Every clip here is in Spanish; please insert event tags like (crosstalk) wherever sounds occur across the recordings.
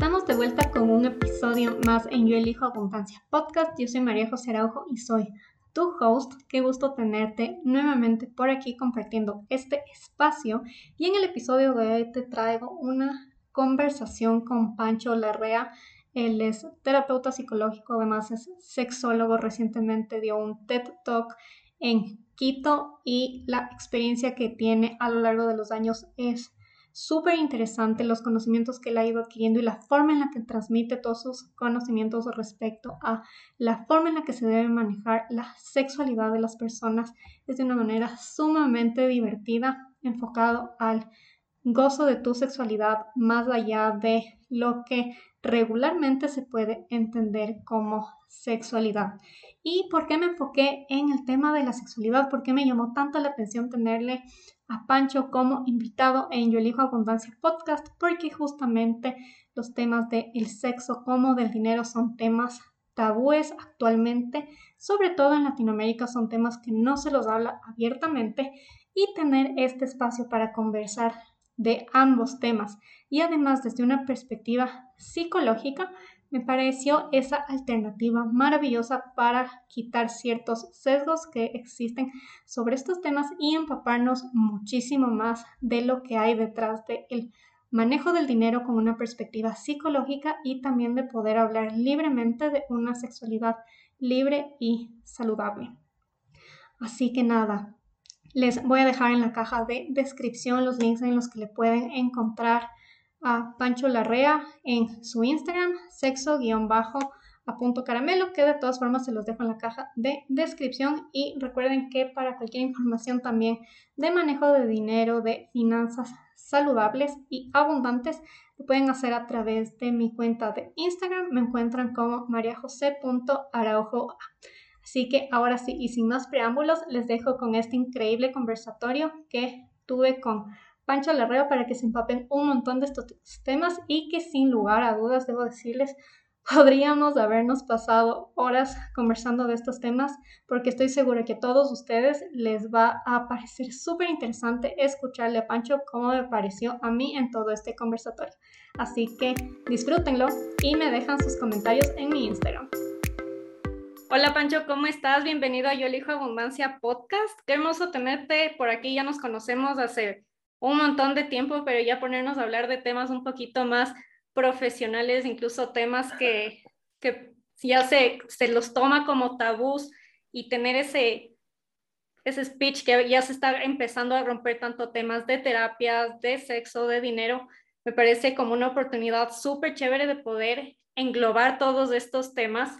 Estamos de vuelta con un episodio más en Yo Elijo Abundancia Podcast. Yo soy María José Araujo y soy tu host. Qué gusto tenerte nuevamente por aquí compartiendo este espacio. Y en el episodio de hoy te traigo una conversación con Pancho Larrea. Él es terapeuta psicológico, además es sexólogo. Recientemente dio un TED Talk en Quito y la experiencia que tiene a lo largo de los años es súper interesante los conocimientos que él ha ido adquiriendo y la forma en la que transmite todos sus conocimientos respecto a la forma en la que se debe manejar la sexualidad de las personas es de una manera sumamente divertida, enfocado al gozo de tu sexualidad más allá de lo que regularmente se puede entender como sexualidad. ¿Y por qué me enfoqué en el tema de la sexualidad? ¿Por qué me llamó tanto la atención tenerle a Pancho como invitado en Yo Elijo Abundancia Podcast? Porque justamente los temas del el sexo como del dinero son temas tabúes actualmente, sobre todo en Latinoamérica, son temas que no se los habla abiertamente y tener este espacio para conversar de ambos temas y además desde una perspectiva psicológica me pareció esa alternativa maravillosa para quitar ciertos sesgos que existen sobre estos temas y empaparnos muchísimo más de lo que hay detrás del manejo del dinero con una perspectiva psicológica y también de poder hablar libremente de una sexualidad libre y saludable. Así que nada, les voy a dejar en la caja de descripción los links en los que le pueden encontrar a Pancho Larrea en su Instagram, sexo-a punto caramelo, que de todas formas se los dejo en la caja de descripción. Y recuerden que para cualquier información también de manejo de dinero, de finanzas saludables y abundantes, lo pueden hacer a través de mi cuenta de Instagram. Me encuentran como mariajose.araujoa. Así que ahora sí, y sin más preámbulos, les dejo con este increíble conversatorio que tuve con Pancho Larreo para que se empapen un montón de estos temas y que sin lugar a dudas, debo decirles, podríamos habernos pasado horas conversando de estos temas porque estoy segura que a todos ustedes les va a parecer súper interesante escucharle a Pancho como me pareció a mí en todo este conversatorio. Así que disfrútenlo y me dejan sus comentarios en mi Instagram. Hola Pancho, ¿cómo estás? Bienvenido a Yo Elijo Abundancia Podcast. Qué hermoso tenerte por aquí. Ya nos conocemos hace un montón de tiempo, pero ya ponernos a hablar de temas un poquito más profesionales, incluso temas que, que ya se, se los toma como tabús y tener ese, ese speech que ya se está empezando a romper tanto temas de terapias, de sexo, de dinero, me parece como una oportunidad súper chévere de poder englobar todos estos temas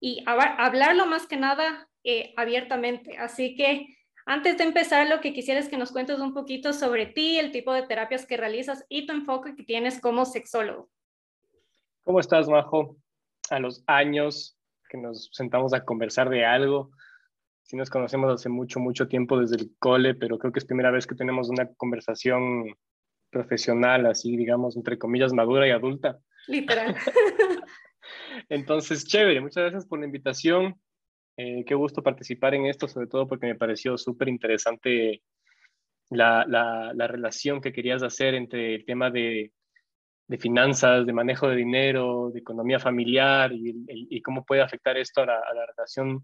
y hablarlo más que nada eh, abiertamente. Así que antes de empezar, lo que quisiera es que nos cuentes un poquito sobre ti, el tipo de terapias que realizas y tu enfoque que tienes como sexólogo. ¿Cómo estás, Majo? A los años que nos sentamos a conversar de algo. Sí nos conocemos hace mucho, mucho tiempo desde el cole, pero creo que es primera vez que tenemos una conversación profesional, así digamos, entre comillas, madura y adulta. Literal. (laughs) Entonces, chévere, muchas gracias por la invitación. Eh, qué gusto participar en esto, sobre todo porque me pareció súper interesante la, la, relación que querías hacer entre el tema de, de finanzas, de manejo de dinero, de economía familiar y, y cómo puede afectar esto a la, a la relación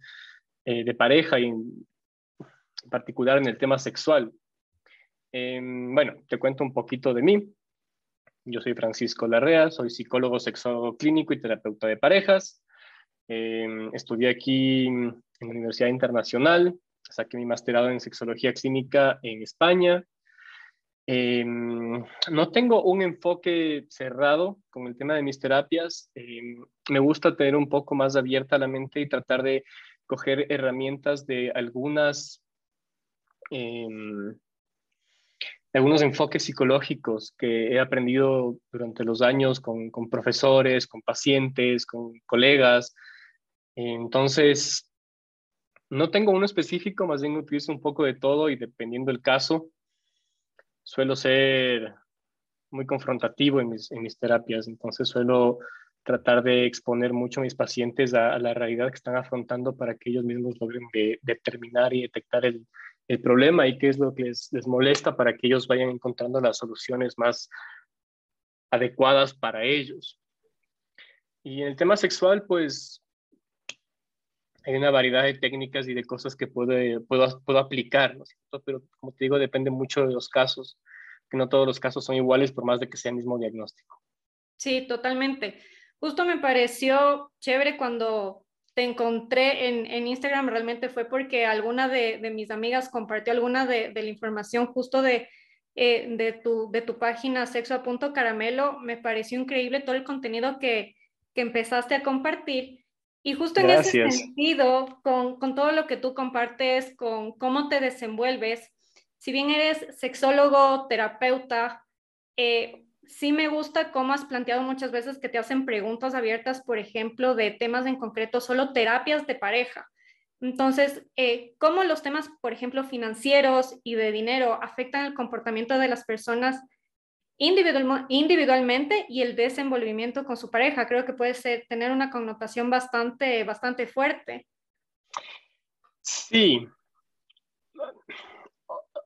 eh, de pareja y en particular en el tema sexual. Em, bueno, te cuento un poquito de mí. Yo soy Francisco Larrea, soy psicólogo, sexólogo clínico y terapeuta de parejas. Em, estudié aquí en la Universidad Internacional, saqué mi masterado en sexología clínica en España. Em, no tengo un enfoque cerrado con el tema de mis terapias. Em, me gusta tener un poco más abierta la mente y tratar de coger herramientas de algunas algunos enfoques psicológicos que he aprendido durante los años con, profesores, con pacientes, con colegas. Entonces, no tengo uno específico, más bien utilizo un poco de todo y dependiendo del caso, suelo ser muy confrontativo en mis, terapias, entonces suelo tratar de exponer mucho a mis pacientes a, la realidad que están afrontando para que ellos mismos logren determinar y detectar el, el problema y qué es lo que les, les, molesta para que ellos vayan encontrando las soluciones más adecuadas para ellos. Y en el tema sexual, pues hay una variedad de técnicas y de cosas que puedo, puedo aplicar, ¿no es cierto? Pero como te digo, depende mucho de los casos, que no todos los casos son iguales por más de que sea el mismo diagnóstico. Sí, totalmente. Justo me pareció chévere cuando te encontré en, Instagram, realmente fue porque alguna de, mis amigas compartió alguna de, la información justo de, eh, de, tu, de tu página sexo punto caramelo. Me pareció increíble todo el contenido que, que empezaste a compartir y justo en ese sentido, con, con, todo lo que tú compartes, con cómo te desenvuelves, si bien eres sexólogo, terapeuta, eh, sí me gusta cómo has planteado muchas veces que te hacen preguntas abiertas, por ejemplo, de temas en concreto, solo terapias de pareja. Entonces, eh, ¿cómo los temas, por ejemplo, financieros y de dinero afectan el comportamiento de las personas individual, individualmente y el desenvolvimiento con su pareja. Creo que puede ser, tener una connotación bastante, bastante fuerte. Sí.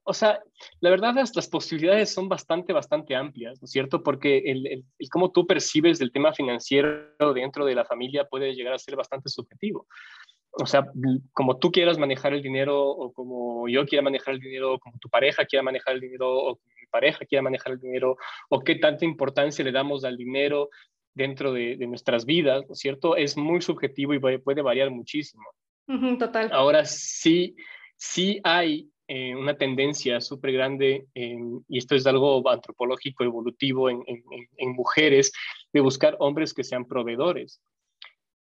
O sea, la verdad las posibilidades son bastante, bastante amplias, ¿no es cierto? Porque el, el, el, cómo tú percibes el tema financiero dentro de la familia puede llegar a ser bastante subjetivo o sea, como tú quieras manejar el dinero o como yo quiera manejar el dinero, o como tu pareja quiera manejar el dinero o como mi pareja quiera manejar el dinero o qué tanta importancia le damos al dinero dentro de, nuestras vidas, ¿no es cierto? Es muy subjetivo y puede variar muchísimo. total. Ahora sí, sí hay eh, una tendencia súper grande, y esto es algo antropológico, evolutivo en, en mujeres, de buscar hombres que sean proveedores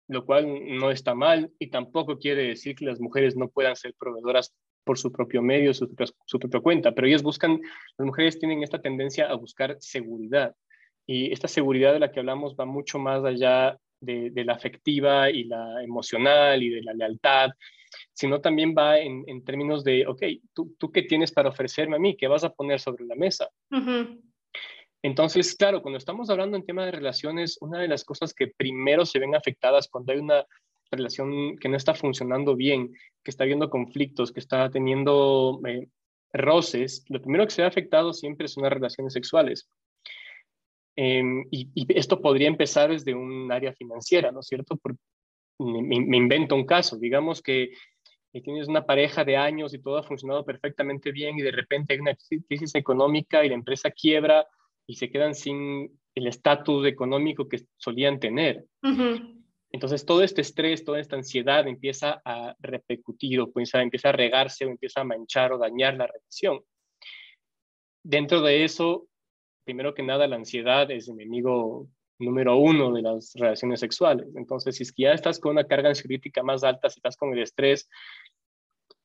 lo cual no está mal y tampoco quiere decir que las mujeres no puedan ser proveedoras por su propio medio, su, su propia cuenta, pero ellas buscan, las mujeres tienen esta tendencia a buscar seguridad y esta seguridad de la que hablamos va mucho más allá de, la afectiva y la emocional y de la lealtad, sino también va en, términos de, ok, ¿tú, ¿tú, qué tienes para ofrecerme a mí? ¿Qué vas a poner sobre la mesa? Entonces, claro, cuando estamos hablando en tema de relaciones, una de las cosas que primero se ven afectadas cuando hay una relación que no está funcionando bien, que está habiendo conflictos, que está teniendo eh, roces, lo primero que se ve afectado siempre son las relaciones sexuales. Em, y, esto podría empezar desde un área financiera, ¿no es cierto? me, invento un caso, digamos que tienes una pareja de años y todo ha funcionado perfectamente bien y de repente hay una crisis económica y la empresa quiebra y se quedan sin el estatus económico que solían tener. Entonces todo este estrés, toda esta ansiedad empieza a repercutir o empieza, empieza a regarse o empieza a manchar o dañar la relación. Dentro de eso, primero que nada, la ansiedad es enemigo número uno de las relaciones sexuales. Entonces, si es que ya estás con una carga ansiolítica más alta, si estás con el estrés,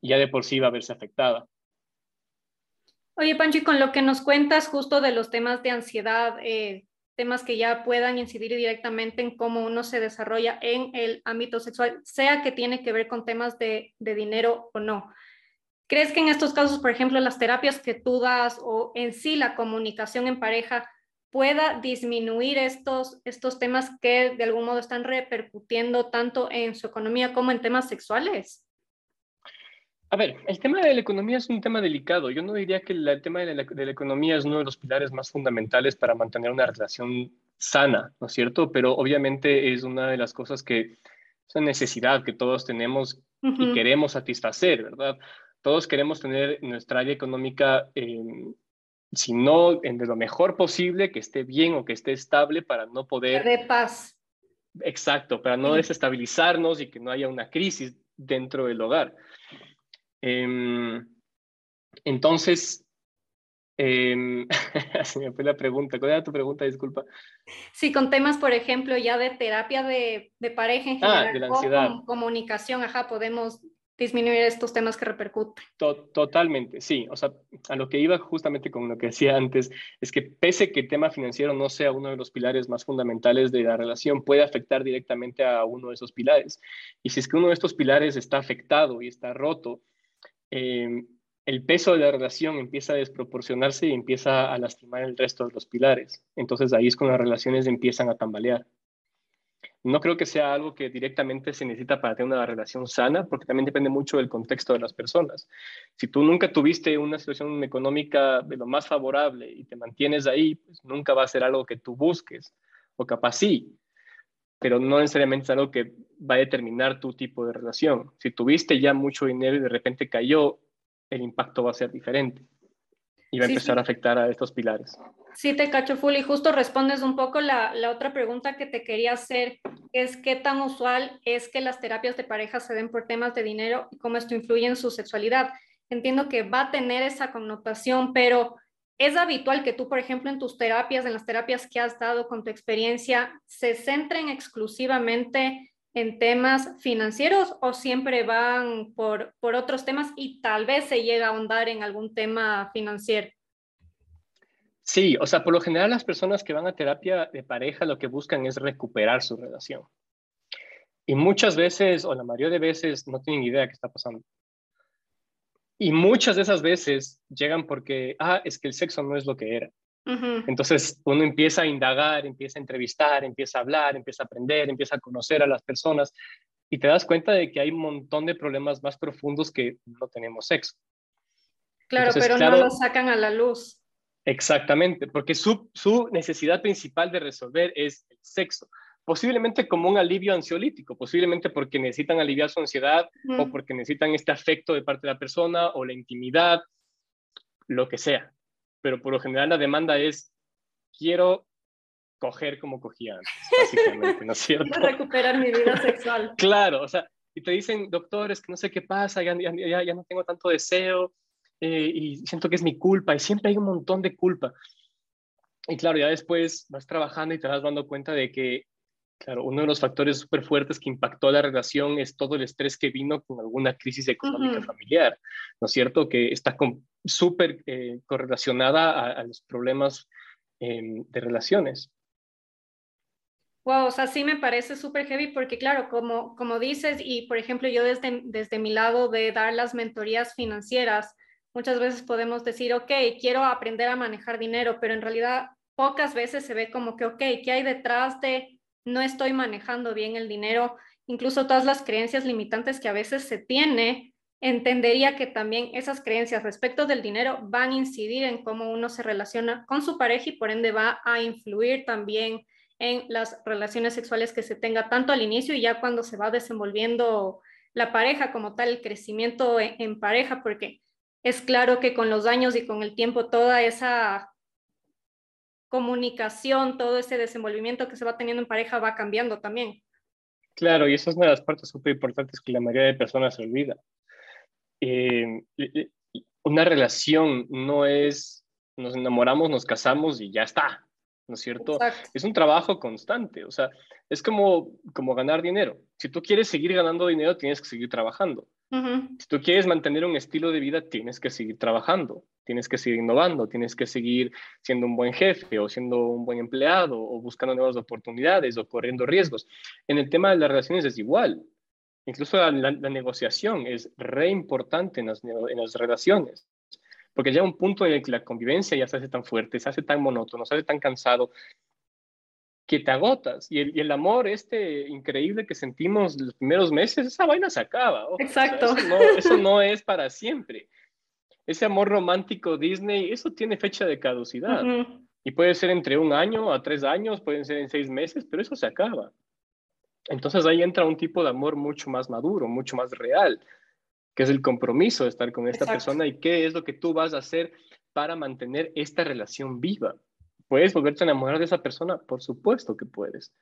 ya de por sí va a verse afectada. Oye, Pancho, con lo que nos cuentas justo de los temas de ansiedad, eh, temas que ya puedan incidir directamente en cómo uno se desarrolla en el ámbito sexual, sea que tiene que ver con temas de, dinero o no. ¿Crees que en estos casos, por ejemplo, las terapias que tú das o en sí la comunicación en pareja pueda disminuir estos, estos temas que de algún modo están repercutiendo tanto en su economía como en temas sexuales? A ver, el tema de la economía es un tema delicado. Yo no diría que el tema de la, economía es uno de los pilares más fundamentales para mantener una relación sana, ¿no es cierto? Pero obviamente es una de las cosas que es una necesidad que todos tenemos y queremos satisfacer, ¿verdad? Todos queremos tener nuestra área económica, si no de lo mejor posible, que esté bien o que esté estable para no poder... De paz. Exacto, para no desestabilizarnos y que no haya una crisis dentro del hogar. Em, entonces, eh, (laughs) se me fue la pregunta. ¿Cuál era tu pregunta? Disculpa. Sí, con temas, por ejemplo, ya de terapia de, de pareja en general. Ah, de la ansiedad. comunicación, ajá, podemos disminuir estos temas que repercuten. totalmente, sí. O sea, a lo que iba justamente con lo que decía antes, es que pese que el tema financiero no sea uno de los pilares más fundamentales de la relación, puede afectar directamente a uno de esos pilares. Y si es que uno de estos pilares está afectado y está roto, eh, el peso de la relación empieza a desproporcionarse y empieza a lastimar el resto de los pilares. Entonces ahí es cuando las relaciones empiezan a tambalear. No creo que sea algo que directamente se necesita para tener una relación sana, porque también depende mucho del contexto de las personas. Si tú nunca tuviste una situación económica de lo más favorable y te mantienes ahí, pues nunca va a ser algo que tú busques, o capaz sí, pero no necesariamente es algo que va a determinar tu tipo de relación. Si tuviste ya mucho dinero y de repente cayó, el impacto va a ser diferente y va a empezar a afectar a estos pilares. Sí, te cacho full y justo respondes un poco la, la, otra pregunta que te quería hacer, es qué tan usual es que las terapias de pareja se den por temas de dinero y cómo esto influye en su sexualidad. Entiendo que va a tener esa connotación, pero ¿es habitual que tú, por ejemplo, en tus terapias, en las terapias que has dado con tu experiencia, se centren exclusivamente en temas financieros o siempre van por, por otros temas y tal vez se llega a ahondar en algún tema financiero? Sí, o sea, por lo general las personas que van a terapia de pareja lo que buscan es recuperar su relación. Y muchas veces, o la mayoría de veces, no tienen idea de qué está pasando. Y muchas de esas veces llegan porque, ah, es que el sexo no es lo que era. Entonces uno empieza a indagar, empieza a entrevistar, empieza a hablar, empieza a aprender, empieza a conocer a las personas y te das cuenta de que hay un montón de problemas más profundos que no tenemos sexo. Claro, pero no lo sacan a la luz. Exactamente, porque su, su necesidad principal de resolver es el sexo posiblemente como un alivio ansiolítico, posiblemente porque necesitan aliviar su ansiedad o porque necesitan este afecto de parte de la persona o la intimidad, lo que sea pero por lo general la demanda es, quiero coger como cogía antes, (laughs) básicamente, ¿no es cierto? Quiero recuperar mi vida sexual. (laughs) claro, o sea, y te dicen, doctores, que no sé qué pasa, ya, ya, ya no tengo tanto deseo eh, y siento que es mi culpa, y siempre hay un montón de culpa. Y claro, ya después vas trabajando y te vas dando cuenta de que Claro, uno de los factores súper fuertes que impactó la relación es todo el estrés que vino con alguna crisis económica familiar, ¿no es cierto? Que está súper eh, correlacionada a, los problemas em, de relaciones. Wow, o sea, sí me parece súper heavy porque, claro, como, como dices, y por ejemplo, yo desde, desde mi lado de dar las mentorías financieras, muchas veces podemos decir, ok, quiero aprender a manejar dinero, pero en realidad pocas veces se ve como que, ok, ¿qué hay detrás de no estoy manejando bien el dinero, incluso todas las creencias limitantes que a veces se tiene, entendería que también esas creencias respecto del dinero van a incidir en cómo uno se relaciona con su pareja y por ende va a influir también en las relaciones sexuales que se tenga tanto al inicio y ya cuando se va desenvolviendo la pareja como tal, el crecimiento en, en pareja, porque es claro que con los años y con el tiempo toda esa comunicación, todo ese desenvolvimiento que se va teniendo en pareja va cambiando también. Claro, y esa es una de las partes súper importantes que la mayoría de personas olvida. Eh, una relación no es, nos enamoramos, nos casamos y ya está, ¿no es cierto? Es un trabajo constante, o sea, es como, como ganar dinero. Si tú quieres seguir ganando dinero, tienes que seguir trabajando. Si tú quieres mantener un estilo de vida, tienes que seguir trabajando, tienes que seguir innovando, tienes que seguir siendo un buen jefe o siendo un buen empleado o buscando nuevas oportunidades o corriendo riesgos. En el tema de las relaciones es igual. Incluso la, negociación es re importante en las, en las relaciones porque llega un punto en el que la convivencia ya se hace tan fuerte, se hace tan monótono, se hace tan cansado, que te agotas. Y el, amor este increíble que sentimos los primeros meses, esa vaina se acaba. Exacto. eso, no, es para siempre. Ese amor romántico Disney, eso tiene fecha de caducidad. Y puede ser entre un año a tres años, pueden ser en seis meses, pero eso se acaba. Entonces ahí entra un tipo de amor mucho más maduro, mucho más real, que es el compromiso de estar con esta persona y qué es lo que tú vas a hacer para mantener esta relación viva. ¿Puedes volverte a enamorar de esa persona? Por supuesto que puedes,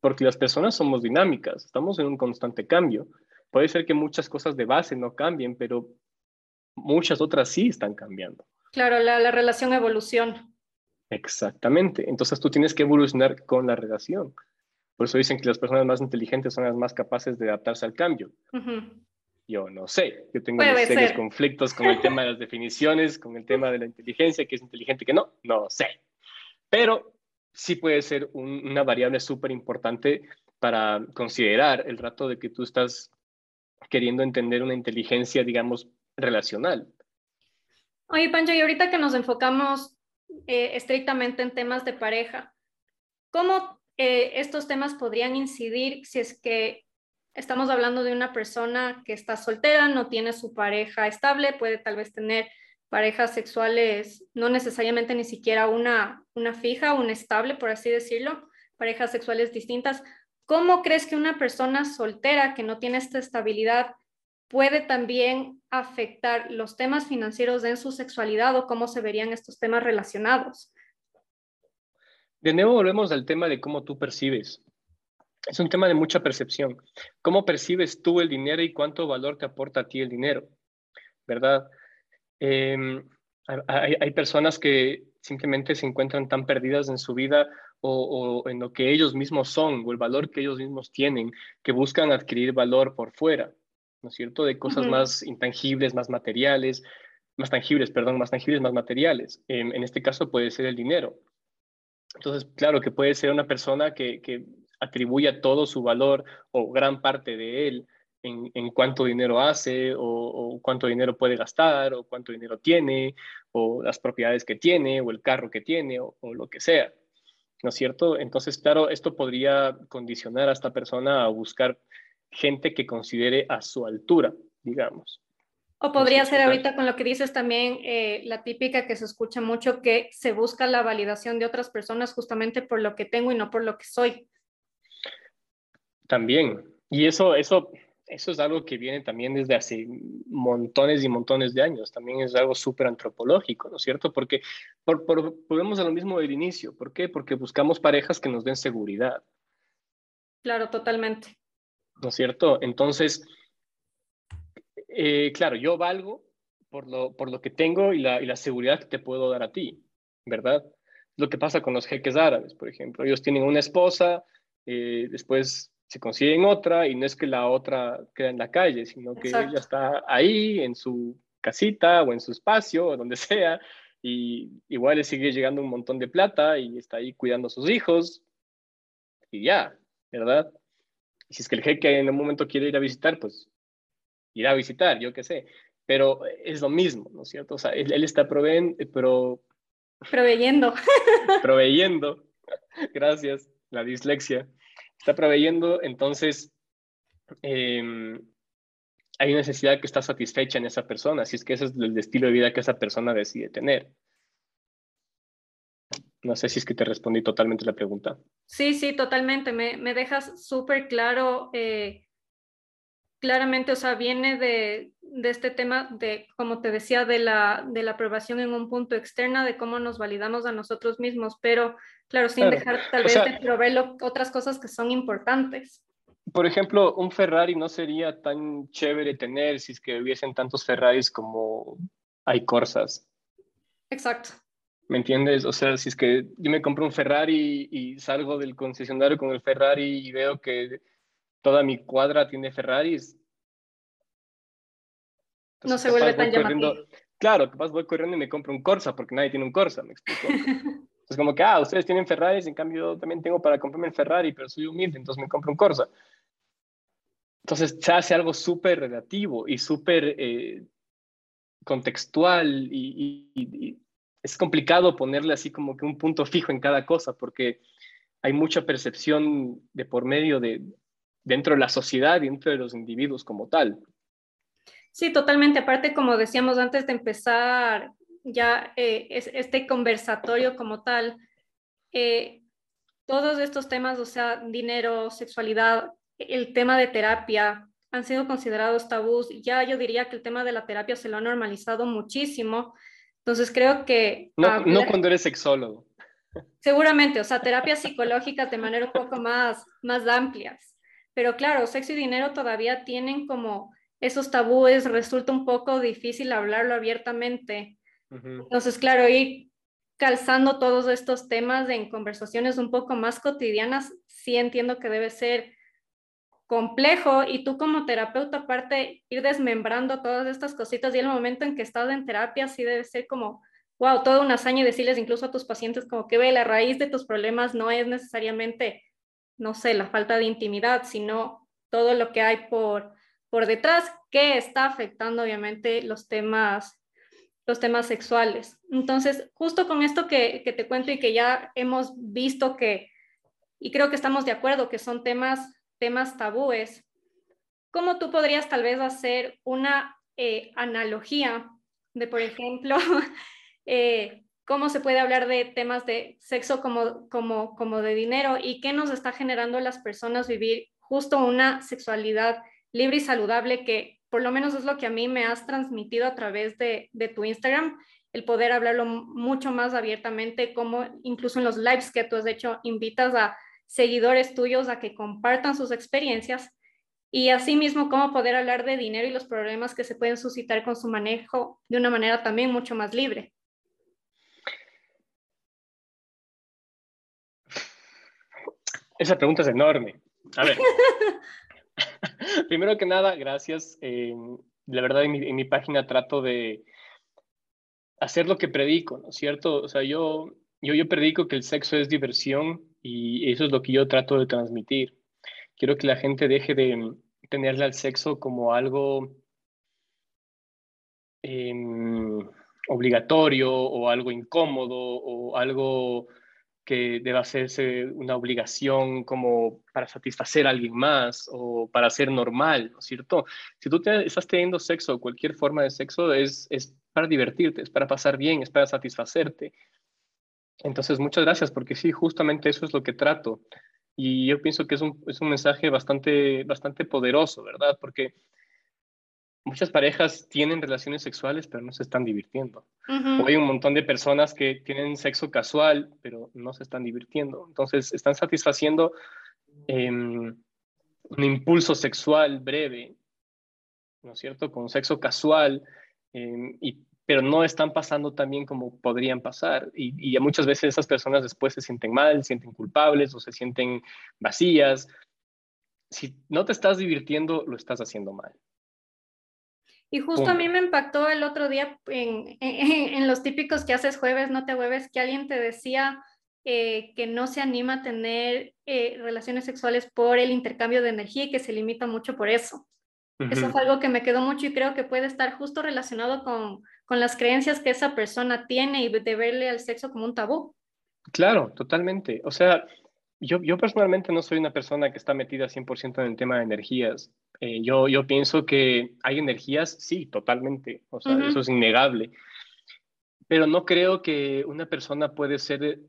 porque las personas somos dinámicas, estamos en un constante cambio. Puede ser que muchas cosas de base no cambien, pero muchas otras sí están cambiando. Claro, la, relación evoluciona. Exactamente, entonces tú tienes que evolucionar con la relación. Por eso dicen que las personas más inteligentes son las más capaces de adaptarse al cambio. Yo no sé, yo tengo serios conflictos con el (laughs) tema de las definiciones, con el tema de la inteligencia, que es inteligente, que no, no sé. Pero sí puede ser una variable súper importante para considerar el rato de que tú estás queriendo entender una inteligencia, digamos, relacional. Oye, Pancho, y ahorita que nos enfocamos eh, estrictamente en temas de pareja, ¿cómo eh, estos temas podrían incidir si es que estamos hablando de una persona que está soltera, no tiene su pareja estable, puede tal vez tener parejas sexuales, no necesariamente ni siquiera una, una fija, una estable, por así decirlo, parejas sexuales distintas. ¿cómo crees que una persona soltera que no tiene esta estabilidad puede también afectar los temas financieros en su sexualidad o cómo se verían estos temas relacionados? De nuevo volvemos al tema de cómo tú percibes. Es un tema de mucha percepción. ¿Cómo percibes tú el dinero y cuánto valor te aporta a ti el dinero? ¿Verdad? Em, hay, personas que simplemente se encuentran tan perdidas en su vida o, o, en lo que ellos mismos son o el valor que ellos mismos tienen, que buscan adquirir valor por fuera, ¿no es cierto? De cosas más intangibles, más materiales, más tangibles, perdón, más tangibles, más materiales. En, este caso puede ser el dinero. Entonces, claro que puede ser una persona que, que atribuya todo su valor o gran parte de él en, cuánto dinero hace o, cuánto dinero puede gastar o cuánto dinero tiene o las propiedades que tiene o el carro que tiene o, lo que sea. ¿No es cierto? Entonces, claro, esto podría condicionar a esta persona a buscar gente que considere a su altura, digamos. O podría ser ahorita con lo que dices también eh, la típica que se escucha mucho, que se busca la validación de otras personas justamente por lo que tengo y no por lo que soy. También. Y eso, eso, eso es algo que viene también desde hace montones y montones de años. También es algo súper antropológico, ¿no es cierto? Porque por, volvemos a lo mismo del inicio. ¿Por qué? Porque buscamos parejas que nos den seguridad. Claro, totalmente. ¿No es cierto? Entonces, eh, claro, yo valgo por lo, por lo que tengo y la, y la seguridad que te puedo dar a ti, ¿verdad? Lo que pasa con los jeques árabes, por ejemplo. Ellos tienen una esposa, eh, después se consiguen otra y no es que la otra queda en la calle, sino que ella está ahí en su casita o en su espacio o (laughs) donde sea y igual le sigue llegando un montón de plata y está ahí cuidando a sus hijos y ya, ¿verdad? Y si es que el jeque en un momento quiere ir a visitar, pues irá a visitar, yo qué sé, pero es lo mismo, ¿no es cierto? O sea, él, está proveen, pero... Proveyendo. (laughs) proveyendo, gracias, la dislexia está proveyendo, entonces em, hay una necesidad que está satisfecha en esa persona, si es que ese es el estilo de vida que esa persona decide tener. No sé si es que te respondí totalmente la pregunta. Sí, sí, totalmente. Me, me dejas súper claro, eh, claramente, o sea, viene de, de, este tema de, como te decía, de la, de la aprobación en un punto externa, de cómo nos validamos a nosotros mismos, pero Claro, sin dejar tal vez de proveer otras cosas que son importantes. Por ejemplo, un Ferrari no sería tan chévere tener si es que hubiesen tantos Ferraris como hay Corsas. Exacto. ¿Me entiendes? O sea, si es que yo me compro un Ferrari y salgo del concesionario con el Ferrari y veo que toda mi cuadra tiene Ferraris. No se vuelve tan llamativo. Claro, capaz voy corriendo y me compro un Corsa porque nadie tiene un Corsa, me explico. (laughs) Es como que, ah, ustedes tienen Ferraris, en cambio yo también tengo para comprarme el Ferrari, pero soy humilde, entonces me compro un Corsa. Entonces se hace algo súper relativo y súper eh, contextual y, es complicado ponerle así como que un punto fijo en cada cosa porque hay mucha percepción de por medio de dentro de la sociedad y dentro de los individuos como tal. Sí, totalmente. Aparte, como decíamos antes de empezar ya eh, es, este conversatorio como tal, eh, todos estos temas, o sea, dinero, sexualidad, el tema de terapia, han sido considerados tabús. Ya yo diría que el tema de la terapia se lo ha normalizado muchísimo. Entonces creo que... No, no cuando eres sexólogo. Seguramente, o sea, terapias psicológicas de manera un poco más, más amplias. Pero claro, sexo y dinero todavía tienen como esos tabúes, resulta un poco difícil hablarlo abiertamente. Entonces, claro, ir calzando todos estos temas en conversaciones un poco más cotidianas, sí entiendo que debe ser complejo y tú como terapeuta aparte ir desmembrando todas estas cositas y el momento en que estás en terapia sí debe ser como, wow, toda una hazaña y decirles incluso a tus pacientes como que ve, la raíz de tus problemas no es necesariamente, no sé, la falta de intimidad, sino todo lo que hay por, por detrás que está afectando obviamente los temas los temas sexuales. Entonces, justo con esto que, te cuento y que ya hemos visto que, y creo que estamos de acuerdo, que son temas, temas tabúes, ¿cómo tú podrías tal vez hacer una eh, analogía de, por ejemplo, (laughs) eh, cómo se puede hablar de temas de sexo como, como, como de dinero y qué nos está generando las personas vivir justo una sexualidad libre y saludable que por lo menos es lo que a mí me has transmitido a través de, de tu Instagram, el poder hablarlo mucho más abiertamente, como incluso en los lives que tú has hecho, invitas a seguidores tuyos a que compartan sus experiencias y asimismo cómo poder hablar de dinero y los problemas que se pueden suscitar con su manejo de una manera también mucho más libre. Esa pregunta es enorme. A ver. (laughs) (laughs) Primero que nada, gracias. Eh, la verdad, en mi, página trato de hacer lo que predico, ¿no es cierto? O sea, yo, yo, yo predico que el sexo es diversión y eso es lo que yo trato de transmitir. Quiero que la gente deje de tenerle al sexo como algo eh, obligatorio o algo incómodo o algo que deba hacerse una obligación como para satisfacer a alguien más o para ser normal, ¿no es cierto? Si tú te, estás teniendo sexo, cualquier forma de sexo, es, es para divertirte, es para pasar bien, es para satisfacerte. Entonces, muchas gracias, porque sí, justamente eso es lo que trato. Y yo pienso que es un, es un mensaje bastante, bastante poderoso, ¿verdad? Porque muchas parejas tienen relaciones sexuales, pero no se están divirtiendo. O hay un montón de personas que tienen sexo casual, pero no se están divirtiendo. Entonces, están satisfaciendo eh, un impulso sexual breve, ¿no es cierto? Con sexo casual, eh, y, pero no están pasando tan bien como podrían pasar. Y, y muchas veces esas personas después se sienten mal, se sienten culpables o se sienten vacías. Si no te estás divirtiendo, lo estás haciendo mal. Y justo a mí me impactó el otro día en, en, en, los típicos que haces jueves, no te jueves, que alguien te decía eh, que no se anima a tener eh, relaciones sexuales por el intercambio de energía y que se limita mucho por eso. Uh -huh. Eso es algo que me quedó mucho y creo que puede estar justo relacionado con, con las creencias que esa persona tiene y de verle al sexo como un tabú. Claro, totalmente. O sea, yo, yo personalmente no soy una persona que está metida 100% en el tema de energías. Eh, yo, yo pienso que hay energías, sí, totalmente, o sea, uh -huh. eso es innegable, pero no creo que una persona puede ser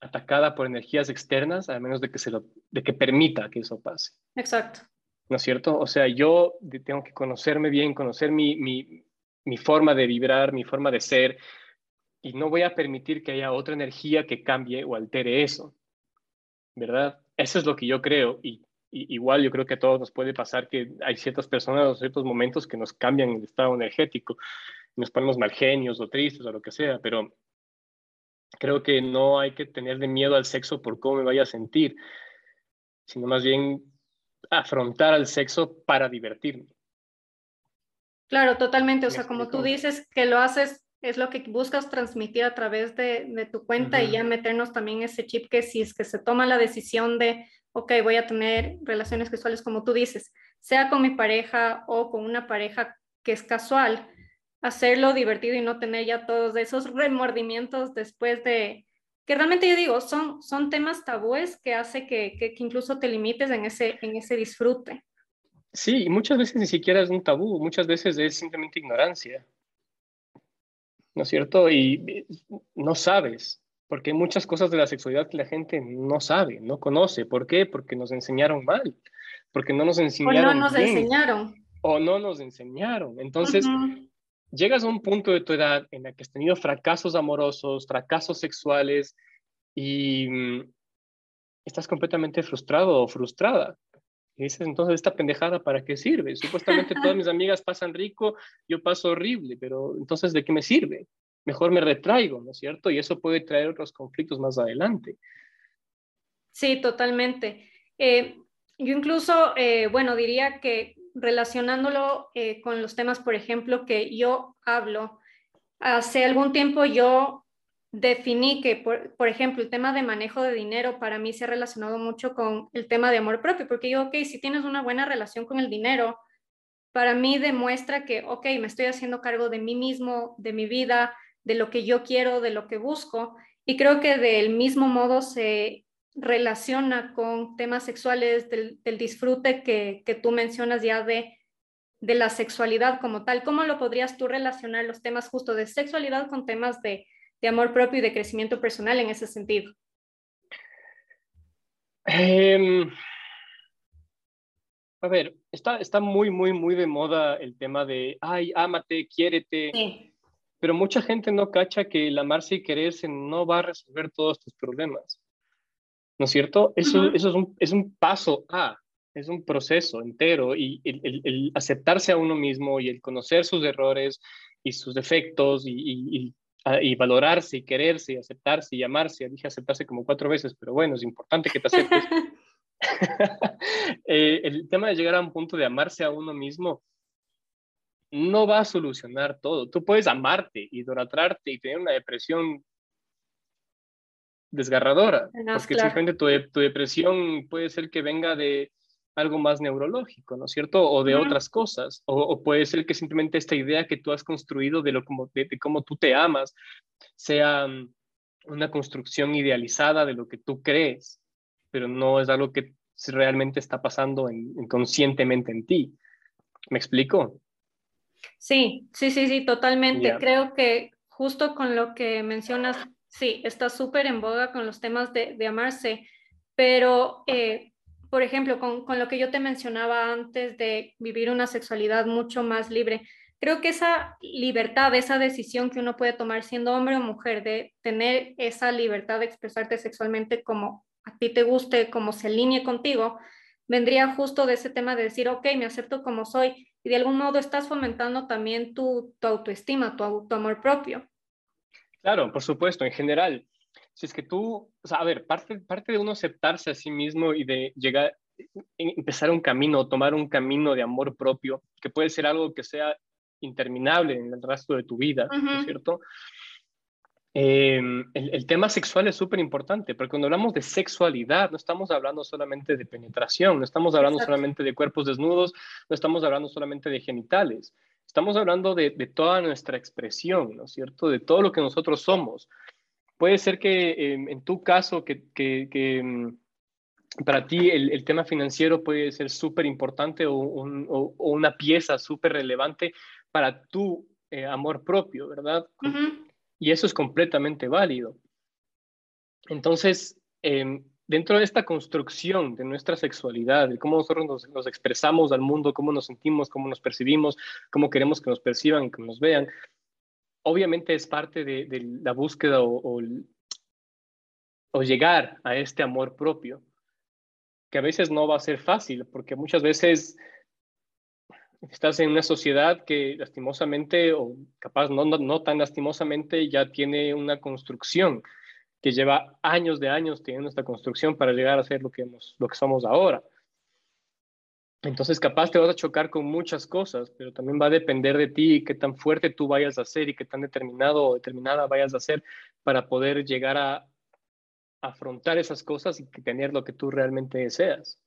atacada por energías externas a menos de que, se lo, de que permita que eso pase. Exacto. ¿No es cierto? O sea, yo tengo que conocerme bien, conocer mi, mi, mi forma de vibrar, mi forma de ser, y no voy a permitir que haya otra energía que cambie o altere eso, ¿verdad? Eso es lo que yo creo y igual yo creo que a todos nos puede pasar que hay ciertas personas o ciertos momentos que nos cambian el estado energético, nos ponemos mal genios o tristes o lo que sea, pero creo que no hay que tenerle miedo al sexo por cómo me vaya a sentir, sino más bien afrontar al sexo para divertirme. Claro, totalmente. O sea, como tú dices que lo haces, es lo que buscas transmitir a través de, de tu cuenta uh -huh. y ya meternos también ese chip que si es que se toma la decisión de ok, voy a tener relaciones sexuales como tú dices, sea con mi pareja o con una pareja que es casual, hacerlo divertido y no tener ya todos esos remordimientos después de, que realmente yo digo, son, son temas tabúes que hace que, que, que incluso te limites en ese, en ese disfrute. Sí, y muchas veces ni siquiera es un tabú, muchas veces es simplemente ignorancia. ¿No es cierto? Y no sabes, porque hay muchas cosas de la sexualidad que la gente no sabe, no conoce. ¿Por qué? Porque nos enseñaron mal, porque no nos enseñaron. O no nos bien, enseñaron. O no nos enseñaron. Entonces, uh -huh. llegas a un punto de tu edad en el que has tenido fracasos amorosos, fracasos sexuales y mm, estás completamente frustrado o frustrada. Y dices, entonces, ¿esta pendejada para qué sirve? Supuestamente todas mis (laughs) amigas pasan rico, yo paso horrible, pero entonces, ¿de qué me sirve? mejor me retraigo, ¿no es cierto? Y eso puede traer otros conflictos más adelante. Sí, totalmente. Eh, yo incluso, eh, bueno, diría que relacionándolo eh, con los temas, por ejemplo, que yo hablo, hace algún tiempo yo definí que, por, por, ejemplo, el tema de manejo de dinero para mí se ha relacionado mucho con el tema de amor propio, porque yo, ok, si tienes una buena relación con el dinero, para mí demuestra que, ok, me estoy haciendo cargo de mí mismo, de mi vida, de lo que yo quiero, de lo que busco. Y creo que del mismo modo se relaciona con temas sexuales, del, del disfrute que, que, tú mencionas ya de, de la sexualidad como tal. ¿Cómo lo podrías tú relacionar los temas justo de sexualidad con temas de, de amor propio y de crecimiento personal en ese sentido? Em, a ver, está, está muy, muy, muy de moda el tema de, ay, ámate, quiérete. Pero mucha gente no cacha que el amarse y quererse no va a resolver todos tus problemas. ¿No es cierto? Eso, eso es, un, es un paso A, es un proceso entero y el, el, aceptarse a uno mismo y el conocer sus errores y sus defectos y, y, y, valorarse y quererse y aceptarse y amarse. Dije aceptarse como cuatro veces, pero bueno, es importante que te aceptes. (laughs) Eh, el tema de llegar a un punto de amarse a uno mismo no va a solucionar todo. Tú puedes amarte, idolatrarte y tener una depresión desgarradora, porque simplemente tu, tu, depresión puede ser que venga de algo más neurológico, ¿no es cierto? O de otras cosas, o, puede ser que simplemente esta idea que tú has construido de, lo, como, de, cómo tú te amas sea mm, una construcción idealizada de lo que tú crees, pero no es algo que realmente está pasando inconscientemente en ti. ¿Me explico? Sí, sí, sí, sí, totalmente. Creo que justo con lo que mencionas, sí, está súper en boga con los temas de, de amarse, pero, eh, por ejemplo, con, con, lo que yo te mencionaba antes de vivir una sexualidad mucho más libre, creo que esa libertad, esa decisión que uno puede tomar siendo hombre o mujer, de tener esa libertad de expresarte sexualmente como a ti te guste, como se alinee contigo, vendría justo de ese tema de decir, ok, me acepto como soy y de algún modo estás fomentando también tu, tu autoestima, tu, tu, amor propio. Claro, por supuesto, en general. Si es que tú, o sea, a ver, parte, parte de uno aceptarse a sí mismo y de llegar, empezar un camino, tomar un camino de amor propio, que puede ser algo que sea interminable en el resto de tu vida, ¿no es cierto? Em, el, tema sexual es súper importante, porque cuando hablamos de sexualidad, no estamos hablando solamente de penetración, no estamos hablando solamente de cuerpos desnudos, no estamos hablando solamente de genitales, estamos hablando de, toda nuestra expresión, ¿no es cierto? De todo lo que nosotros somos. Puede ser que en tu caso, que, em, para ti el, tema financiero puede ser súper importante o, una pieza súper relevante para tu eh, amor propio, ¿verdad? Y eso es completamente válido. Entonces, em, dentro de esta construcción de nuestra sexualidad, de cómo nosotros nos, expresamos al mundo, cómo nos sentimos, cómo nos percibimos, cómo queremos que nos perciban que nos vean, obviamente es parte de, la búsqueda o, llegar a este amor propio, que a veces no va a ser fácil, porque muchas veces estás en una sociedad que lastimosamente, o capaz no, no, tan lastimosamente, ya tiene una construcción que lleva años de años teniendo esta construcción para llegar a ser lo que, hemos, lo que somos ahora. Entonces, capaz te vas a chocar con muchas cosas, pero también va a depender de ti qué tan fuerte tú vayas a ser y qué tan determinado o determinada vayas a ser para poder llegar a afrontar esas cosas y tener lo que tú realmente deseas.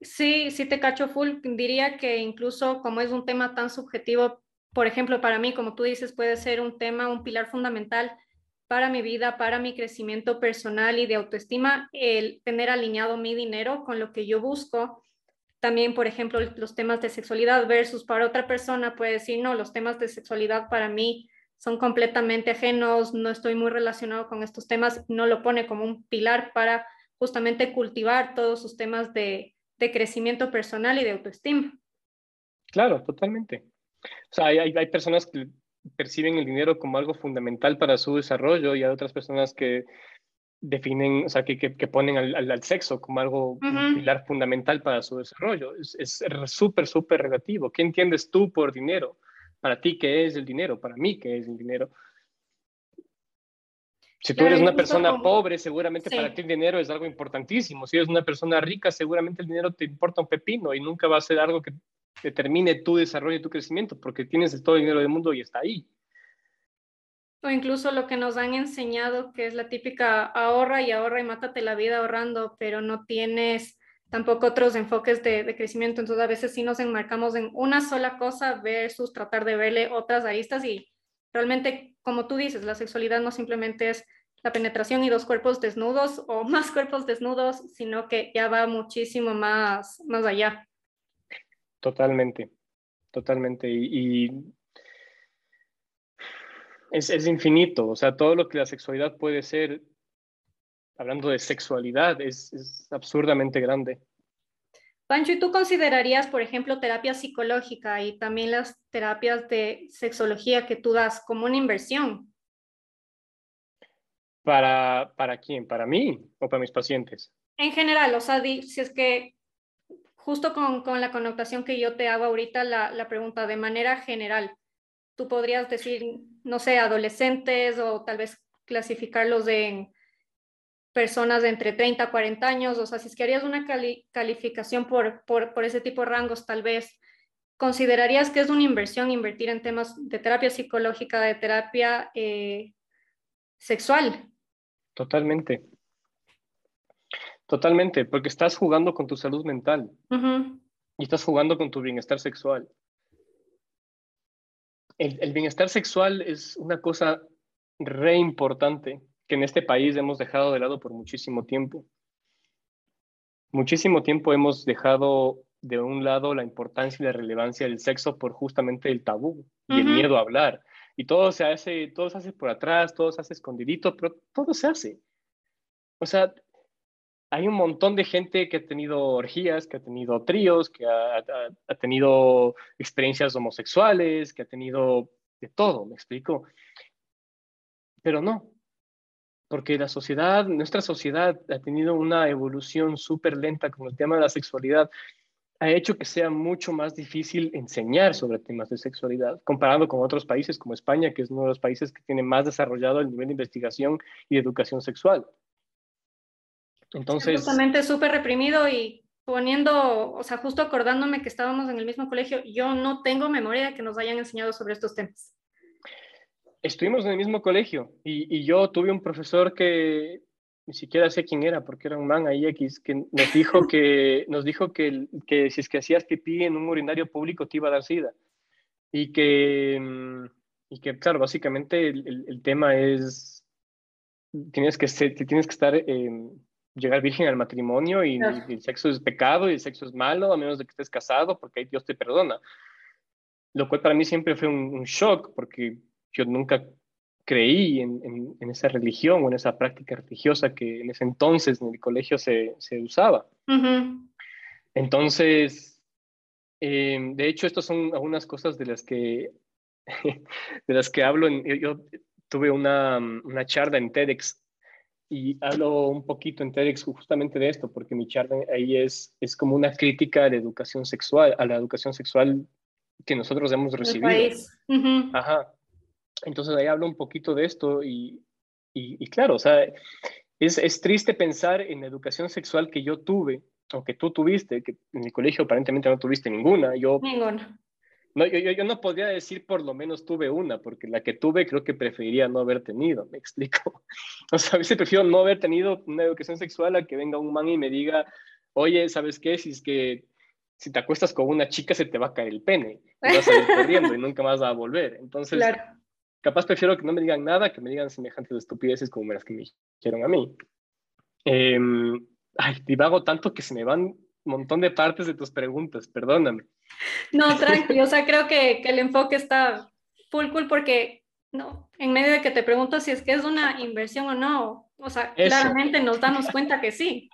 Sí, sí te cacho full. Diría que incluso como es un tema tan subjetivo, por ejemplo, para mí, como tú dices, puede ser un tema, un pilar fundamental para mi vida, para mi crecimiento personal y de autoestima, el tener alineado mi dinero con lo que yo busco. También, por ejemplo, los temas de sexualidad versus para otra persona puede decir, no, los temas de sexualidad para mí son completamente ajenos, no estoy muy relacionado con estos temas, no lo pone como un pilar para justamente cultivar todos sus temas de, de crecimiento personal y de autoestima. Claro, totalmente. O sea, hay, hay, personas que perciben el dinero como algo fundamental para su desarrollo y hay otras personas que definen, o sea, que, que, ponen al, al, sexo como algo pilar fundamental para su desarrollo. Es súper, súper relativo. ¿Qué entiendes tú por dinero? Para ti, ¿qué es el dinero? Para mí, ¿qué es el dinero? Si tú eres una persona pobre, seguramente para ti el dinero es algo importantísimo. Si eres una persona rica, seguramente el dinero te importa un pepino y nunca va a ser algo que determine tu desarrollo y tu crecimiento, porque tienes todo el dinero del mundo y está ahí. O incluso lo que nos han enseñado, que es la típica ahorra y ahorra y mátate la vida ahorrando, pero no tienes tampoco otros enfoques de, crecimiento. Entonces a veces sí nos enmarcamos en una sola cosa versus tratar de verle otras aristas y realmente, como tú dices, la sexualidad no simplemente es la penetración y dos cuerpos desnudos o (laughs) más cuerpos desnudos, sino que ya va muchísimo más, más allá. Totalmente, totalmente. Y, Es, es infinito, o sea, todo lo que la sexualidad puede ser, hablando de sexualidad, es, es absurdamente grande. Pancho, ¿y tú considerarías, por ejemplo, terapia psicológica y también las terapias de sexología que tú das como una inversión? ¿Para, para quién? ¿Para mí o para mis pacientes? En general, o sea, si es que justo con, con, la connotación que yo te hago ahorita, la, la pregunta de manera general, tú podrías decir, no sé, adolescentes o tal vez clasificarlos en personas de entre 30 a 40 años, o sea, si es que harías una cali calificación por, por, por, ese tipo de rangos, tal vez, ¿considerarías que es una inversión invertir en temas de terapia psicológica, de terapia eh, sexual? Totalmente. Totalmente, porque estás jugando con tu salud mental uh -huh. y estás jugando con tu bienestar sexual. El, el bienestar sexual es una cosa re importante que en este país hemos dejado de lado por muchísimo tiempo. Muchísimo tiempo hemos dejado de un lado la importancia y la relevancia del sexo por justamente el tabú y uh -huh. el miedo a hablar. Y todo se hace, todo se hace por atrás, todo se hace escondidito, pero todo se hace. O sea, hay un montón de gente que ha tenido orgías, que ha tenido tríos, que ha, tenido experiencias homosexuales, que ha tenido de todo, me explico. Pero no, porque la sociedad, nuestra sociedad ha tenido una evolución súper lenta con el tema de la sexualidad, ha hecho que sea mucho más difícil enseñar sobre temas de sexualidad, comparando con otros países como España, que es uno de los países que tiene más desarrollado el nivel de investigación y de educación sexual. Entonces... Justamente súper reprimido y poniendo, o sea, justo acordándome que estábamos en el mismo colegio, yo no tengo memoria de que nos hayan enseñado sobre estos temas. Estuvimos en el mismo colegio y, y, yo tuve un profesor que ni siquiera sé quién era porque era un man ahí X que nos dijo que (laughs) nos dijo que, que si es que hacías pipí en un urinario público te iba a dar sida. Y que mm, y que claro básicamente el, el, el tema es tienes que ser, tienes que estar eh, llegar virgen al matrimonio y, claro. y, el sexo es pecado y el sexo es malo a menos de que estés casado porque ahí Dios te perdona lo cual para mí siempre fue un, un shock porque yo nunca creí en, en, en, esa religión o en esa práctica religiosa que en ese entonces en el colegio se, se usaba. Uh -huh. Entonces, eh, de hecho, estas son algunas cosas de las que, (laughs) de las que hablo. En, yo, yo, tuve una, una charla en TEDx y hablo un poquito en TEDx justamente de esto, porque mi charla ahí es, es como una crítica a la educación sexual, a la educación sexual que nosotros hemos recibido. Uh -huh. Ajá. Entonces ahí hablo un poquito de esto y, y, y claro, o sea, es, es, triste pensar en la educación sexual que yo tuve, o que tú tuviste, que en el colegio aparentemente no tuviste ninguna. Yo, ninguna. No, yo, yo, yo, no podría decir por lo menos tuve una, porque la que tuve creo que preferiría no haber tenido, me explico. (laughs) O sea, a veces prefiero no haber tenido una educación sexual a que venga un man y me diga, oye, ¿sabes qué? Si es que si te acuestas con una chica se te va a caer el pene, y vas a ir corriendo y nunca más va a volver. Entonces, claro capaz prefiero que no me digan nada, que me digan semejantes estupideces como las que me dijeron a mí. Eh, ay, divago tanto que se me van montón de partes de tus preguntas, perdóname. No, tranquilo, o sea, creo que, que, el enfoque está full cool porque, no, en medio de que te pregunto si es que es una inversión o no, o sea, Eso. claramente nos damos cuenta que sí.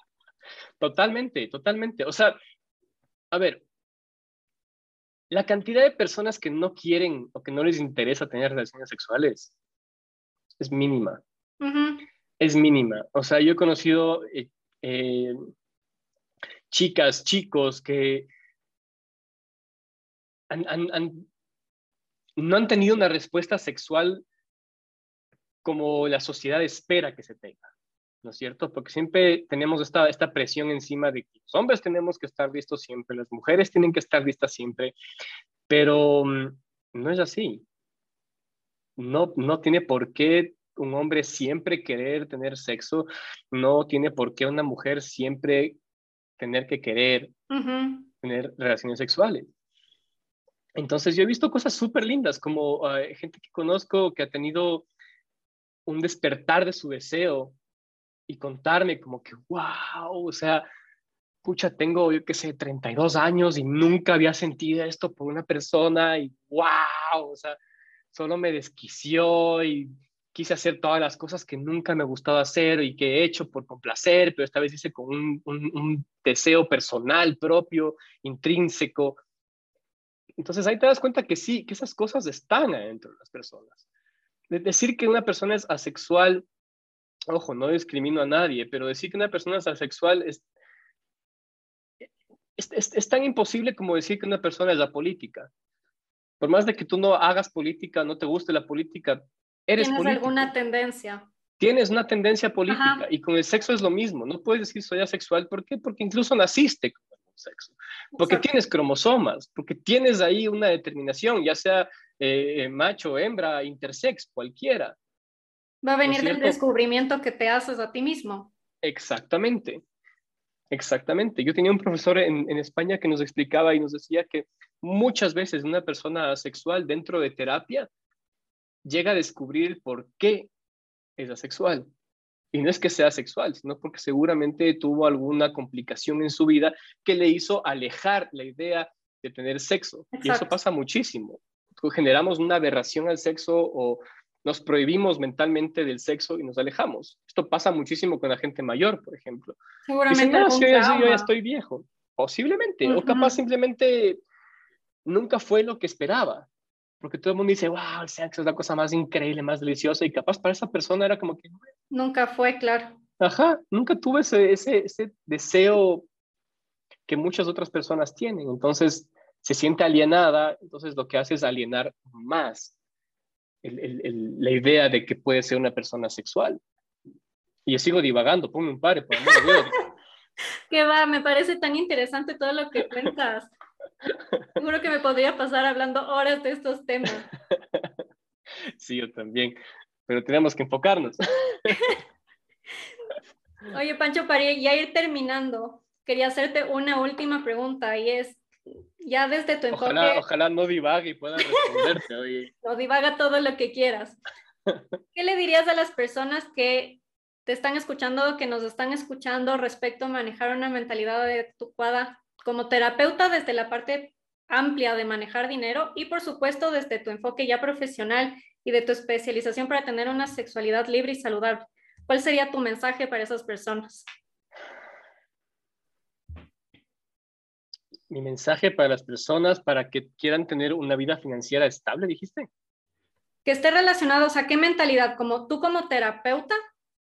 Totalmente, totalmente. O sea, a ver, la cantidad de personas que no quieren o que no les interesa tener relaciones sexuales es mínima. Uh -huh. Es mínima. O sea, yo he conocido eh, eh, chicas, chicos que no han tenido una respuesta sexual como la sociedad espera que se tenga. ¿no es cierto? Porque siempre tenemos esta, esta presión encima de que los hombres tenemos que estar listos siempre, las mujeres tienen que estar listas siempre, pero mm, no es así. No, no tiene por qué un hombre siempre querer tener sexo, no tiene por qué una mujer siempre tener que querer uh -huh. tener relaciones sexuales. Entonces yo he visto cosas súper lindas, como uh, gente que conozco que ha tenido un despertar de su deseo y contarme como que, wow, o sea, pucha, tengo, yo qué sé, 32 años y nunca había sentido esto por una persona y wow, o sea, solo me desquició y quise hacer todas las cosas que nunca me gustaba hacer y que he hecho por complacer, pero esta vez hice con un, un, deseo personal propio, intrínseco. Entonces ahí te das cuenta que sí, que esas cosas están adentro de las personas. decir que una persona es asexual, ojo, no discrimino a nadie, pero decir que una persona es asexual es, es, es tan imposible como decir que una persona es apolítica. Por más de que tú no hagas política, no te guste la política, eres ¿Tienes alguna tendencia? Tienes una tendencia política y con el sexo es lo mismo. No puedes decir soy asexual. ¿Por qué? Porque incluso naciste con el sexo. Porque tienes cromosomas, porque tienes ahí una determinación, ya sea eh, macho, hembra, intersex, cualquiera. Va a venir del descubrimiento que te haces a ti mismo. Exactamente. Exactamente. Yo tenía un profesor en, en, España que nos explicaba y nos decía que muchas veces una persona asexual dentro de terapia llega a descubrir por qué es asexual. Y no es que sea sexual, sino porque seguramente tuvo alguna complicación en su vida que le hizo alejar la idea de tener sexo. Y eso pasa muchísimo. Generamos una aberración al sexo o nos prohibimos mentalmente del sexo y nos alejamos. Esto pasa muchísimo con la gente mayor, por ejemplo. Seguramente. no, yo, ya estoy viejo. Posiblemente. O capaz simplemente nunca fue lo que esperaba porque todo el mundo dice, wow, el sexo es la cosa más increíble, más deliciosa, y capaz para esa persona era como que... Nunca fue, claro. Ajá, nunca tuve ese, ese, ese deseo que muchas otras personas tienen, entonces se siente alienada, entonces lo que hace es alienar más el, el, la idea de que puede ser una persona sexual. Y yo sigo divagando, ponme un pare, por amor de Dios. (laughs) Que va, me parece tan interesante todo lo que cuentas. Seguro que me podría pasar hablando horas de estos temas. (laughs) Sí, yo también, pero tenemos que enfocarnos. (laughs) Oye, Pancho, para ya ir terminando, quería hacerte una última pregunta y es, ya desde tu enfoque... Ojalá, ojalá no divague y pueda responderte, oye. (laughs) No divaga todo lo que quieras. ¿Qué le dirías a las personas que te están escuchando, que nos están escuchando respecto a manejar una mentalidad adecuada como terapeuta desde la parte amplia de manejar dinero y por supuesto desde tu enfoque ya profesional y de tu especialización para tener una sexualidad libre y saludable. ¿Cuál sería tu mensaje para esas personas? Mi mensaje para las personas para que quieran tener una vida financiera estable, dijiste. Que esté relacionado, o sea, ¿qué mentalidad? Como tú como terapeuta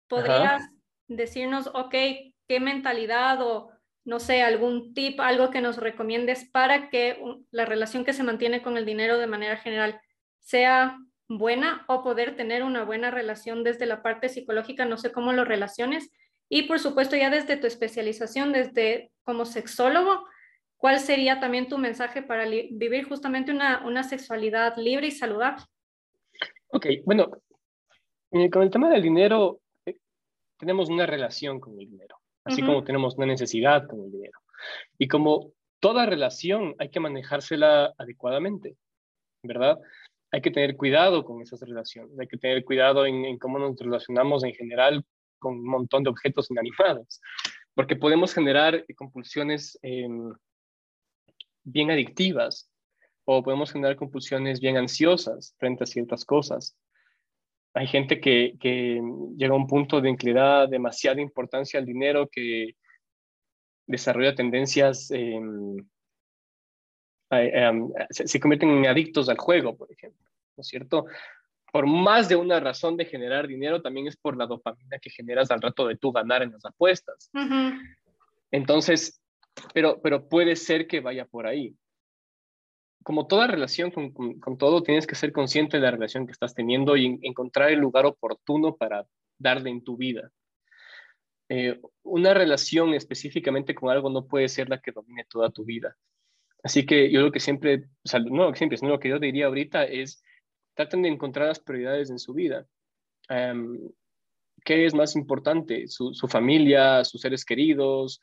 podrías decirnos, ok, ¿qué mentalidad o no sé, algún tip, algo que nos recomiendes para que la relación que se mantiene con el dinero de manera general sea buena o poder tener una buena relación desde la parte psicológica, no sé cómo lo relaciones. Y por supuesto, ya desde tu especialización, desde como sexólogo, ¿cuál sería también tu mensaje para vivir justamente una, una sexualidad libre y saludable? Ok, bueno, eh, con el tema del dinero, eh, tenemos una relación con el dinero así como tenemos una necesidad con el dinero. Y como toda relación hay que manejársela adecuadamente, ¿verdad? Hay que tener cuidado con esas relaciones, hay que tener cuidado en, cómo nos relacionamos en general con un montón de objetos inanimados, porque podemos generar compulsiones em, bien adictivas o podemos generar compulsiones bien ansiosas frente a ciertas cosas hay gente que, llega a un punto de que le da demasiada importancia al dinero, que desarrolla tendencias, em, em, se, convierten en adictos al juego, por ejemplo, ¿no es cierto? Por más de una razón de generar dinero, también es por la dopamina que generas al rato de tú ganar en las apuestas. Entonces, pero, pero puede ser que vaya por ahí como toda relación con, todo, tienes que ser consciente de la relación que estás teniendo y encontrar el lugar oportuno para darle en tu vida. Eh, una relación específicamente con algo no puede ser la que domine toda tu vida. Así que yo lo que siempre, o sea, no siempre, sino lo que yo diría ahorita es, traten de encontrar las prioridades en su vida. Em, ¿Qué es más importante? Su, familia, sus seres queridos,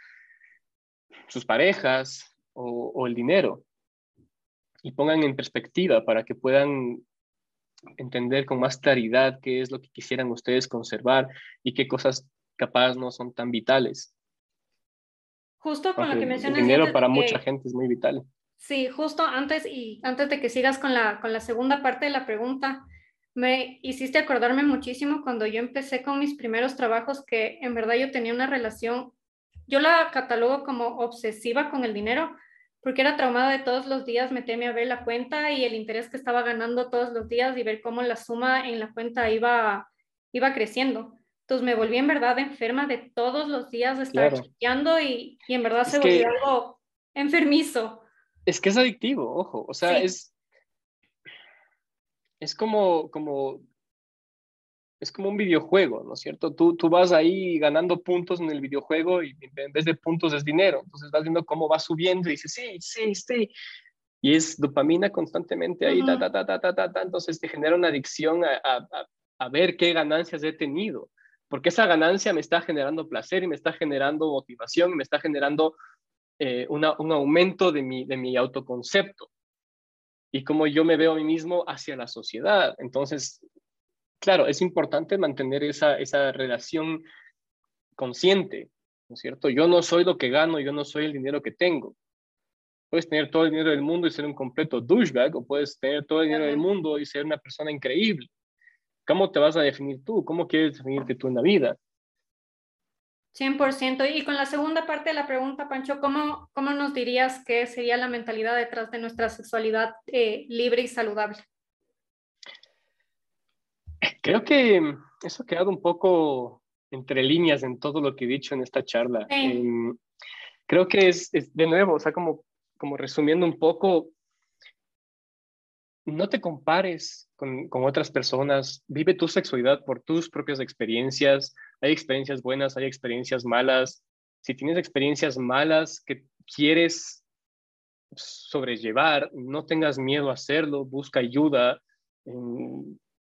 sus parejas o el dinero? Y pongan en perspectiva para que puedan entender con más claridad qué es lo que quisieran ustedes conservar y qué cosas capaz no son tan vitales. Justo con lo que mencionas. El dinero para mucha gente es muy vital. Sí, justo antes y antes de que sigas con la, con la segunda parte de la pregunta, me hiciste acordarme muchísimo cuando yo empecé con mis primeros trabajos que en verdad yo tenía una relación, yo la catalogo como obsesiva con el dinero, porque era traumada de todos los días meterme a ver la cuenta y el interés que estaba ganando todos los días y ver cómo la suma en la cuenta iba, iba creciendo. Entonces me volví en verdad enferma de todos los días de estar claro. y, y, en verdad se volvió algo enfermizo. Es que es adictivo, ojo, o sea, es, es como, como, es como un videojuego, ¿no es cierto? Tú, tú vas ahí ganando puntos en el videojuego y en vez de puntos es dinero. Entonces vas viendo cómo va subiendo y dices, sí, sí, sí. Y es dopamina constantemente ahí, ta, ta, ta, ta, ta, ta, Entonces te genera una adicción a, a, a ver qué ganancias he tenido. Porque esa ganancia me está generando placer y me está generando motivación y me está generando eh, una, un aumento de mi, de mi autoconcepto y cómo yo me veo a mí mismo hacia la sociedad. Entonces, claro, es importante mantener esa, esa relación consciente, ¿no es cierto? Yo no soy lo que gano, yo no soy el dinero que tengo. Puedes tener todo el dinero del mundo y ser un completo douchebag, o puedes tener todo el dinero del mundo y ser una persona increíble. ¿Cómo te vas a definir tú? ¿Cómo quieres definirte tú en la vida? 100%. Y con la segunda parte de la pregunta, Pancho, ¿cómo, cómo nos dirías que sería la mentalidad detrás de nuestra sexualidad eh, libre y saludable? Creo que eso ha quedado un poco entre líneas en todo lo que he dicho en esta charla. Em, creo que es, es, de nuevo, o sea, como, como resumiendo un poco, no te compares con, con, otras personas, vive tu sexualidad por tus propias experiencias, hay experiencias buenas, hay experiencias malas. Si tienes experiencias malas que quieres sobrellevar, no tengas miedo a hacerlo, busca ayuda.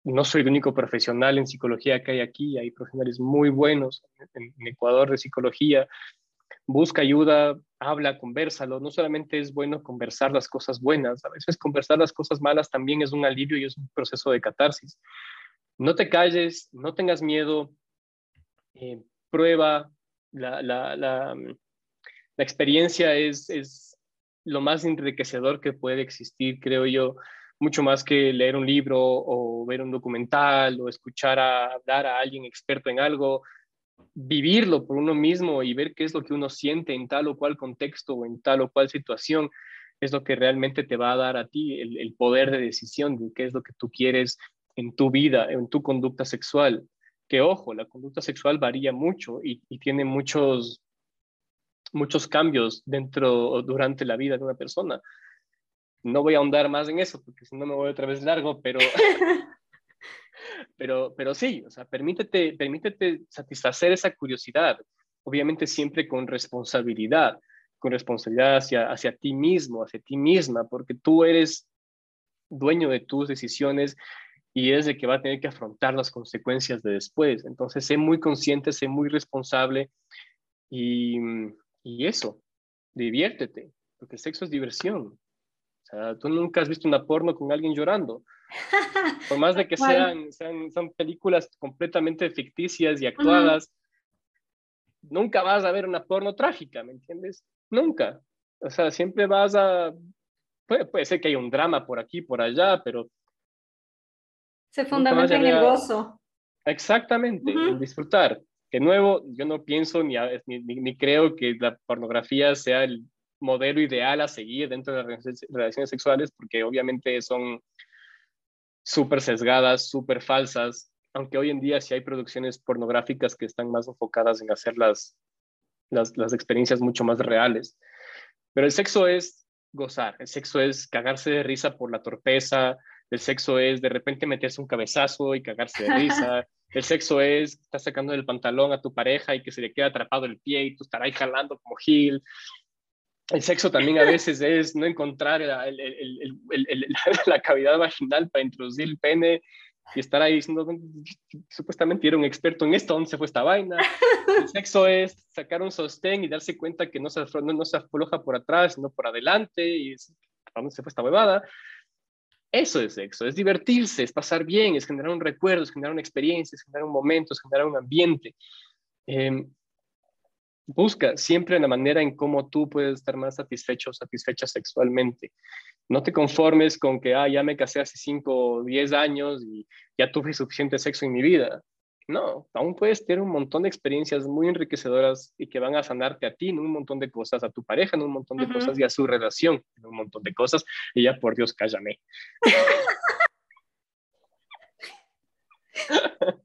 No soy el único profesional en psicología que hay aquí, hay profesionales muy buenos en, Ecuador de psicología. Busca ayuda, habla, conversalo. No solamente es bueno conversar las cosas buenas, a veces conversar las cosas malas también es un alivio y es un proceso de catarsis. No te calles, no tengas miedo, eh, prueba, la, la, la, la experiencia es, es, lo más enriquecedor que puede existir, creo yo, mucho más que leer un libro o ver un documental o escuchar a hablar a alguien experto en algo, vivirlo por uno mismo y ver qué es lo que uno siente en tal o cual contexto o en tal o cual situación es lo que realmente te va a dar a ti el, poder de decisión de qué es lo que tú quieres en tu vida, en tu conducta sexual que ojo, la conducta sexual varía mucho y, tiene muchos, muchos cambios dentro durante la vida de una persona. No voy a ahondar más en eso porque si no me voy otra vez largo, pero, (laughs) (laughs) pero, pero sí, o sea, permítete, permítete satisfacer esa curiosidad, obviamente siempre con responsabilidad, con responsabilidad hacia, hacia ti mismo, hacia ti misma, porque tú eres dueño de tus decisiones y es de que va a tener que afrontar las consecuencias de después. Entonces, sé muy consciente, sé muy responsable y, y eso, diviértete, porque el sexo es diversión. Sea, tú nunca has visto una porno con alguien llorando. (laughs) Por más de que sean, sean son películas completamente ficticias y actuadas, nunca vas a ver una porno trágica, ¿me entiendes? Nunca. O sea, siempre vas a... Puede, puede ser que haya un drama por aquí, por allá, pero se fundamenta en el gozo. Exactamente, en disfrutar. De nuevo, yo no pienso ni, ni, creo que la pornografía sea el modelo ideal a seguir dentro de las relaciones sexuales, porque obviamente son súper sesgadas, súper falsas, aunque hoy en día sí hay producciones pornográficas que están más enfocadas en hacer las, las, las experiencias mucho más reales. Pero el sexo es gozar, el sexo es cagarse de risa por la torpeza, el sexo es de repente meterse un cabezazo y cagarse de risa. (laughs) El sexo es, estás sacando del pantalón a tu pareja y que se le queda atrapado el pie y tú estarás jalando como Gil. El sexo también a veces es no encontrar la cavidad vaginal para introducir el pene y estar ahí diciendo, supuestamente era un experto en esto, ¿dónde se fue esta vaina? El sexo es sacar un sostén y darse cuenta que no se, no, no se afloja por atrás, sino por adelante, y es, ¿dónde se fue esta huevada? Eso es sexo, es divertirse, es pasar bien, es generar un recuerdo, es generar una experiencia, es generar un momento, es generar un ambiente. Em, busca siempre la manera en cómo tú puedes estar más satisfecho o satisfecha sexualmente. No te conformes con que, ah, ya me casé hace 5 o 10 años y ya tuve suficiente sexo en mi vida. No, aún puedes tener un montón de experiencias muy enriquecedoras y que van a sanarte a ti en un montón de cosas, a tu pareja en un montón de cosas y a su relación en un montón de cosas. Y ya, por Dios, cállame. (laughs)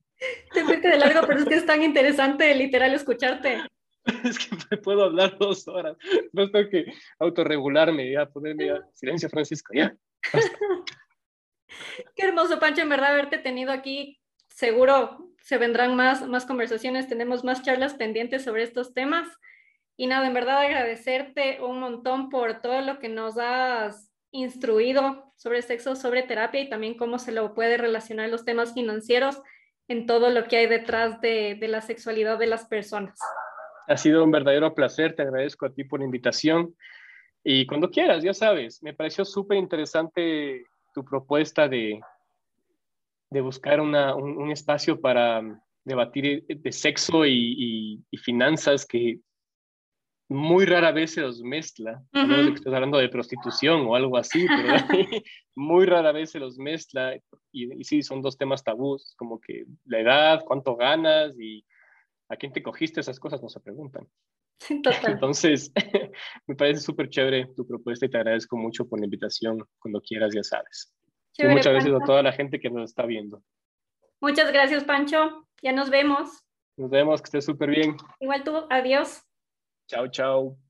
Te fuiste de largo, pero es que es tan interesante literal escucharte. (laughs) Es que me puedo hablar dos horas. No tengo que autorregularme, ya ponerme ya. Silencio, Francisco, ya. (laughs) Qué hermoso, Pancho, en verdad, haberte tenido aquí. Seguro se vendrán más, más conversaciones, tenemos más charlas pendientes sobre estos temas. Y nada, en verdad agradecerte un montón por todo lo que nos has instruido sobre sexo, sobre terapia y también cómo se lo puede relacionar los temas financieros en todo lo que hay detrás de, de la sexualidad de las personas. Ha sido un verdadero placer, te agradezco a ti por la invitación. Y cuando quieras, ya sabes, me pareció súper interesante tu propuesta de, de buscar una, un, espacio para debatir de sexo y, y, finanzas que muy rara vez se los mezcla. No sé que estás hablando de prostitución o algo así, pero (laughs) (laughs) muy rara vez se los mezcla. Y, y, sí, son dos temas tabús, como que la edad, cuánto ganas y a quién te cogiste, esas cosas no se preguntan. (laughs) Total. Entonces, (laughs) me parece súper chévere tu propuesta y te agradezco mucho por la invitación. Cuando quieras, ya sabes. y muchas gracias a toda la gente que nos está viendo. Muchas gracias, Pancho. Ya nos vemos. Nos vemos, que estés súper bien. Igual tú, adiós. Chao, chao.